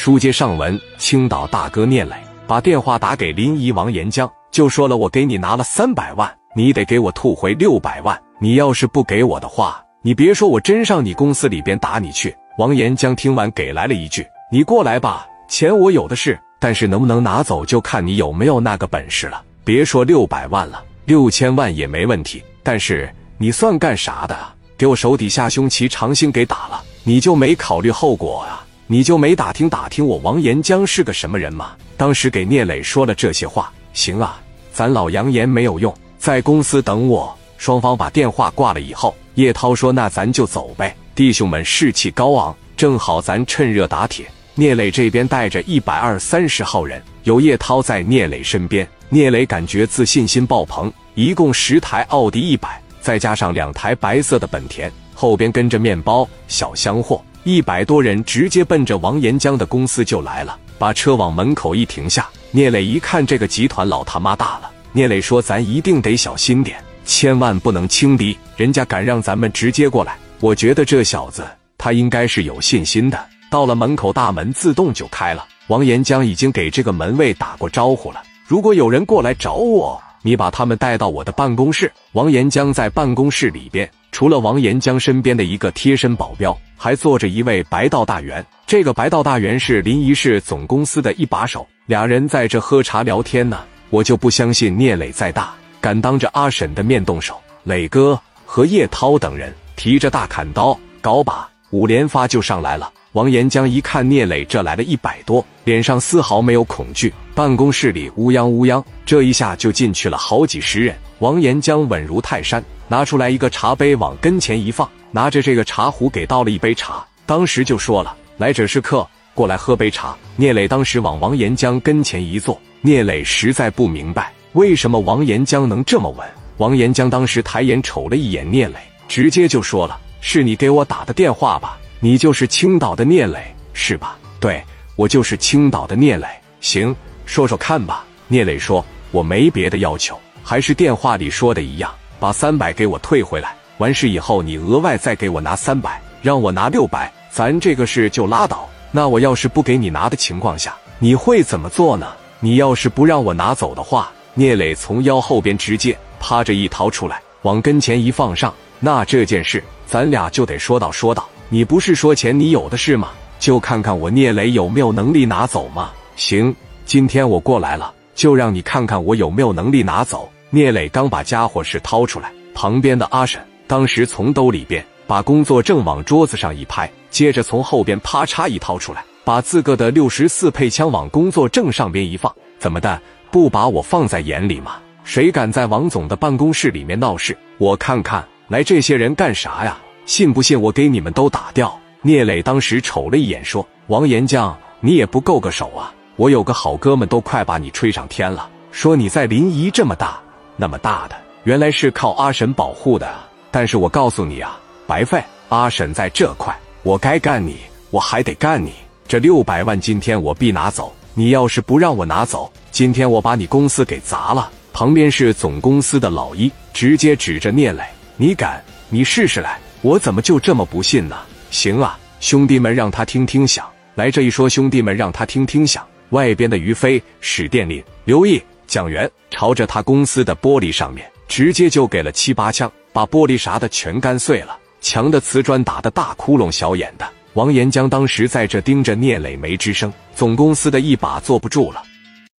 书接上文，青岛大哥聂磊把电话打给临沂王延江，就说了：“我给你拿了三百万，你得给我吐回六百万。你要是不给我的话，你别说我真上你公司里边打你去。”王延江听完给来了一句：“你过来吧，钱我有的是，但是能不能拿走就看你有没有那个本事了。别说六百万了，六千万也没问题。但是你算干啥的？给我手底下兄齐长兴给打了，你就没考虑后果啊？”你就没打听打听我王延江是个什么人吗？当时给聂磊说了这些话，行啊，咱老扬言没有用，在公司等我。双方把电话挂了以后，叶涛说：“那咱就走呗。”弟兄们士气高昂，正好咱趁热打铁。聂磊这边带着一百二三十号人，有叶涛在聂磊身边，聂磊感觉自信心爆棚。一共十台奥迪一百，再加上两台白色的本田，后边跟着面包、小箱货。一百多人直接奔着王岩江的公司就来了，把车往门口一停下。聂磊一看，这个集团老他妈大了。聂磊说：“咱一定得小心点，千万不能轻敌。人家敢让咱们直接过来，我觉得这小子他应该是有信心的。”到了门口，大门自动就开了。王岩江已经给这个门卫打过招呼了。如果有人过来找我，你把他们带到我的办公室。王岩江在办公室里边。除了王岩江身边的一个贴身保镖，还坐着一位白道大员。这个白道大员是临沂市总公司的一把手，俩人在这喝茶聊天呢。我就不相信聂磊再大，敢当着阿婶的面动手。磊哥和叶涛等人提着大砍刀、搞把，五连发就上来了。王岩江一看聂磊这来了一百多，脸上丝毫没有恐惧。办公室里乌泱乌泱，这一下就进去了好几十人。王岩江稳如泰山。拿出来一个茶杯，往跟前一放，拿着这个茶壶给倒了一杯茶，当时就说了：“来者是客，过来喝杯茶。”聂磊当时往王岩江跟前一坐，聂磊实在不明白为什么王岩江能这么稳。王岩江当时抬眼瞅了一眼聂磊，直接就说了：“是你给我打的电话吧？你就是青岛的聂磊是吧？”“对，我就是青岛的聂磊。”“行，说说看吧。”聂磊说：“我没别的要求，还是电话里说的一样。”把三百给我退回来，完事以后你额外再给我拿三百，让我拿六百，咱这个事就拉倒。那我要是不给你拿的情况下，你会怎么做呢？你要是不让我拿走的话，聂磊从腰后边直接趴着一掏出来，往跟前一放上，那这件事咱俩就得说道说道。你不是说钱你有的是吗？就看看我聂磊有没有能力拿走吗？行，今天我过来了，就让你看看我有没有能力拿走。聂磊刚把家伙事掏出来，旁边的阿婶当时从兜里边把工作证往桌子上一拍，接着从后边啪嚓一掏出来，把自个的六十四配枪往工作证上边一放。怎么的，不把我放在眼里吗？谁敢在王总的办公室里面闹事？我看看来这些人干啥呀？信不信我给你们都打掉？聂磊当时瞅了一眼，说：“王岩江，你也不够个手啊！我有个好哥们都快把你吹上天了，说你在临沂这么大。”那么大的，原来是靠阿婶保护的。但是我告诉你啊，白费。阿婶在这块，我该干你，我还得干你。这六百万今天我必拿走。你要是不让我拿走，今天我把你公司给砸了。旁边是总公司的老一，直接指着聂磊：“你敢？你试试来！我怎么就这么不信呢？”行啊，兄弟们，让他听听响。来这一说，兄弟们让他听听响。外边的于飞、史殿林、刘毅。蒋元朝着他公司的玻璃上面直接就给了七八枪，把玻璃啥的全干碎了，墙的瓷砖打的大窟窿小眼的。王延江当时在这盯着聂磊没吱声，总公司的一把坐不住了，